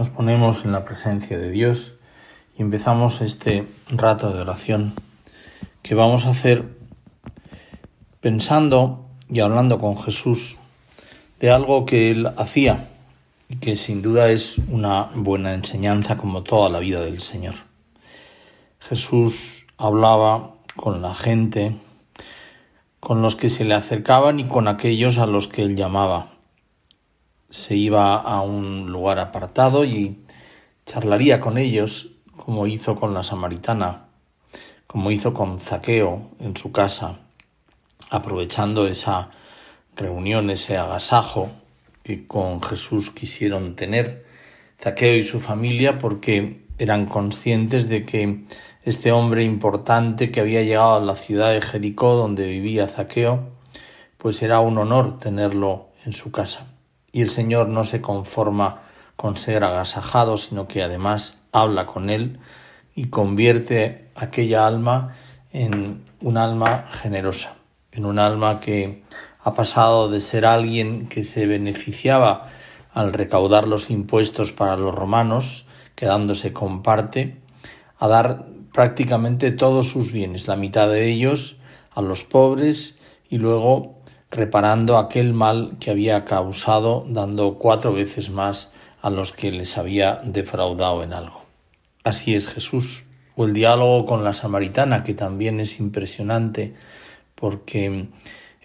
nos ponemos en la presencia de Dios y empezamos este rato de oración que vamos a hacer pensando y hablando con Jesús de algo que él hacía y que sin duda es una buena enseñanza como toda la vida del Señor. Jesús hablaba con la gente, con los que se le acercaban y con aquellos a los que él llamaba se iba a un lugar apartado y charlaría con ellos, como hizo con la samaritana, como hizo con Zaqueo en su casa, aprovechando esa reunión, ese agasajo que con Jesús quisieron tener Zaqueo y su familia porque eran conscientes de que este hombre importante que había llegado a la ciudad de Jericó donde vivía Zaqueo, pues era un honor tenerlo en su casa. Y el Señor no se conforma con ser agasajado, sino que además habla con él y convierte aquella alma en un alma generosa, en un alma que ha pasado de ser alguien que se beneficiaba al recaudar los impuestos para los romanos, quedándose con parte, a dar prácticamente todos sus bienes, la mitad de ellos a los pobres y luego reparando aquel mal que había causado, dando cuatro veces más a los que les había defraudado en algo. Así es Jesús. O el diálogo con la samaritana, que también es impresionante, porque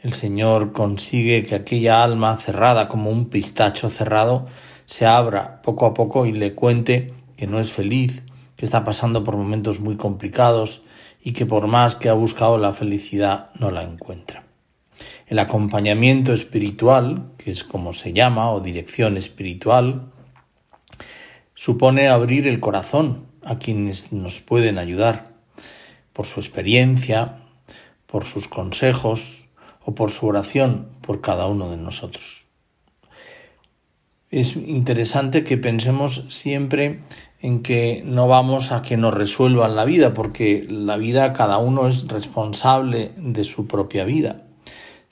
el Señor consigue que aquella alma cerrada, como un pistacho cerrado, se abra poco a poco y le cuente que no es feliz, que está pasando por momentos muy complicados y que por más que ha buscado la felicidad no la encuentra. El acompañamiento espiritual, que es como se llama, o dirección espiritual, supone abrir el corazón a quienes nos pueden ayudar por su experiencia, por sus consejos o por su oración por cada uno de nosotros. Es interesante que pensemos siempre en que no vamos a que nos resuelvan la vida, porque la vida cada uno es responsable de su propia vida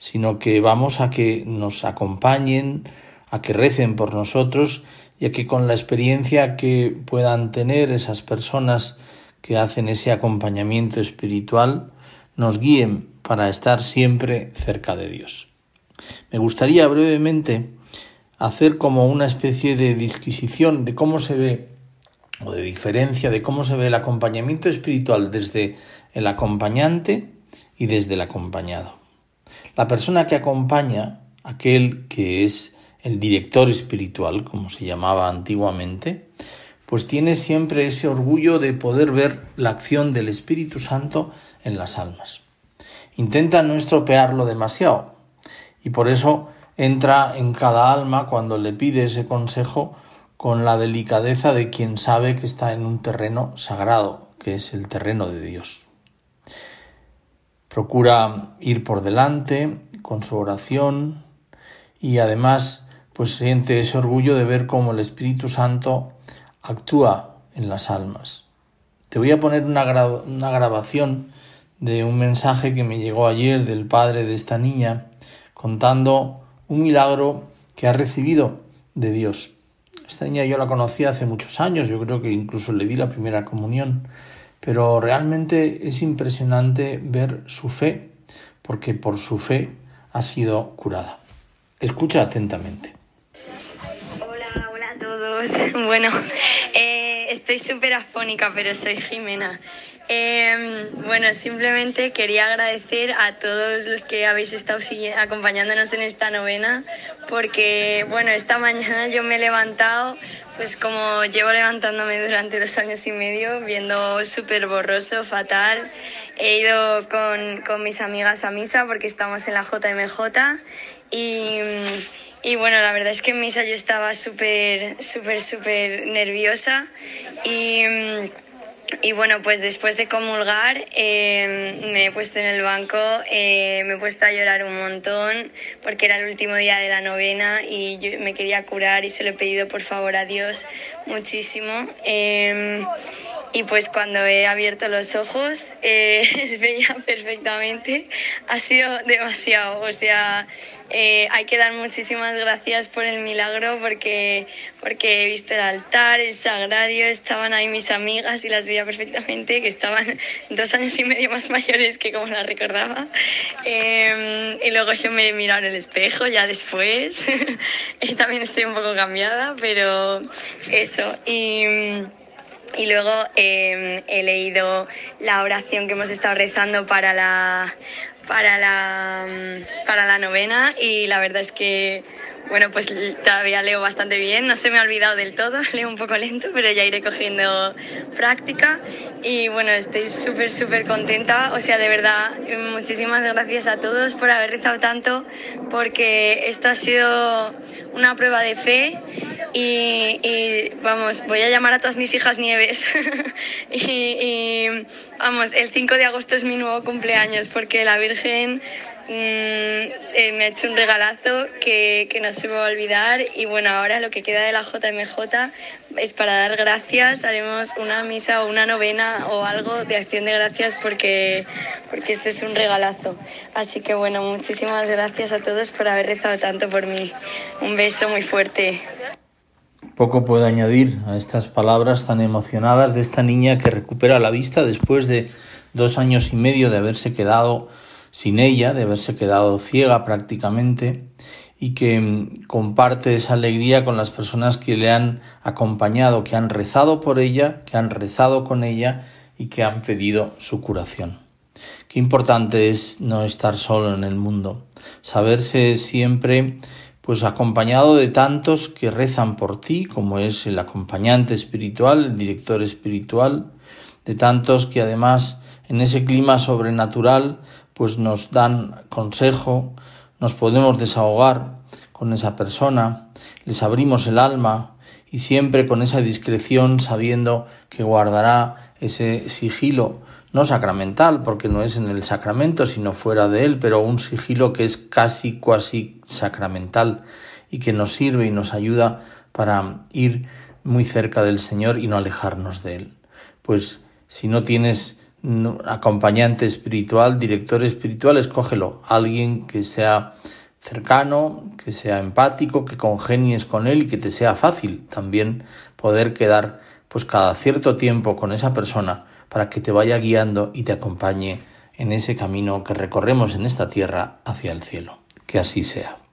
sino que vamos a que nos acompañen, a que recen por nosotros y a que con la experiencia que puedan tener esas personas que hacen ese acompañamiento espiritual nos guíen para estar siempre cerca de Dios. Me gustaría brevemente hacer como una especie de disquisición de cómo se ve o de diferencia de cómo se ve el acompañamiento espiritual desde el acompañante y desde el acompañado. La persona que acompaña, aquel que es el director espiritual, como se llamaba antiguamente, pues tiene siempre ese orgullo de poder ver la acción del Espíritu Santo en las almas. Intenta no estropearlo demasiado y por eso entra en cada alma cuando le pide ese consejo con la delicadeza de quien sabe que está en un terreno sagrado, que es el terreno de Dios. Procura ir por delante con su oración y además pues siente ese orgullo de ver cómo el Espíritu Santo actúa en las almas. Te voy a poner una, grabación de un mensaje que me llegó ayer del padre de esta niña contando un milagro que ha recibido de Dios. Esta niña yo la conocí hace muchos años, yo creo que incluso le di la primera comunión pero realmente es impresionante ver su fe, porque por su fe ha sido curada. Escucha atentamente. Hola, hola a todos. Bueno, eh, estoy súper afónica, pero soy Jimena. Em, bueno, simplemente quería agradecer a todos los que habéis estado acompañándonos en esta novena, porque bueno, esta mañana yo me he levantado, pues como llevo levantándome durante dos años y medio, viendo súper borroso, fatal. He ido con, con, mis amigas a misa porque estamos en la JMJ y, y bueno, la verdad es que en misa yo estaba súper, súper, súper nerviosa y y bueno, pues después de comulgar em, me he puesto en el banco, eh, me he puesto a llorar un montón porque era el último día de la novena y yo me quería curar y se lo he pedido por favor a Dios muchísimo. Em, y pues cuando he abierto los ojos eh, veía perfectamente. Ha sido demasiado, o sea, eh, hay que dar muchísimas gracias por el milagro porque, porque he visto el altar, el sagrario, estaban ahí mis amigas y las veía perfectamente, que estaban dos años y medio más mayores que como las recordaba. Em, y luego yo me he mirado en el espejo ya después. También estoy un poco cambiada, pero eso. Y y luego em, he leído la oración que hemos estado rezando para la, para la, para la novena y la verdad es que bueno, pues todavía leo bastante bien, no se me ha olvidado del todo, leo un poco lento, pero ya iré cogiendo práctica. Y bueno, estoy súper, súper contenta, o sea, de verdad, muchísimas gracias a todos por haber rezado tanto, porque esto ha sido una prueba de fe. Y, vamos, voy a llamar a todas mis hijas Nieves. Y, vamos, el 5 de agosto es mi nuevo cumpleaños porque la Virgen mm, eh, me ha hecho un regalazo que, que no se va a olvidar y bueno, ahora lo que queda de la JMJ es para dar gracias, haremos una misa o una novena o algo de acción de gracias porque, porque este es un regalazo. Así que bueno, muchísimas gracias a todos por haber rezado tanto por mí. Un beso muy fuerte. Poco puedo añadir a estas palabras tan emocionadas de esta niña que recupera la vista después de dos años y medio de haberse quedado sin ella, de haberse quedado ciega prácticamente y que mm, comparte esa alegría con las personas que le han acompañado, que han rezado por ella, que han rezado con ella y que han pedido su curación. Qué importante es no estar solo en el mundo, saberse siempre pues acompañado de tantos que rezan por ti, como es el acompañante espiritual, el director espiritual, de tantos que además en ese clima sobrenatural pues nos dan consejo, nos podemos desahogar con esa persona, les abrimos el alma y siempre con esa discreción sabiendo que guardará ese sigilo no sacramental, porque no es en el sacramento, sino fuera de él, pero un sigilo que es casi, cuasi sacramental y que nos sirve y nos ayuda para ir muy cerca del Señor y no alejarnos de él. Pues si no tienes acompañante espiritual, director espiritual, escógelo, alguien que sea cercano, que sea empático, que congenies con él y que te sea fácil también poder quedar pues cada cierto tiempo con esa persona para que te vaya guiando y te acompañe en ese camino que recorremos en esta tierra hacia el cielo. Que así sea.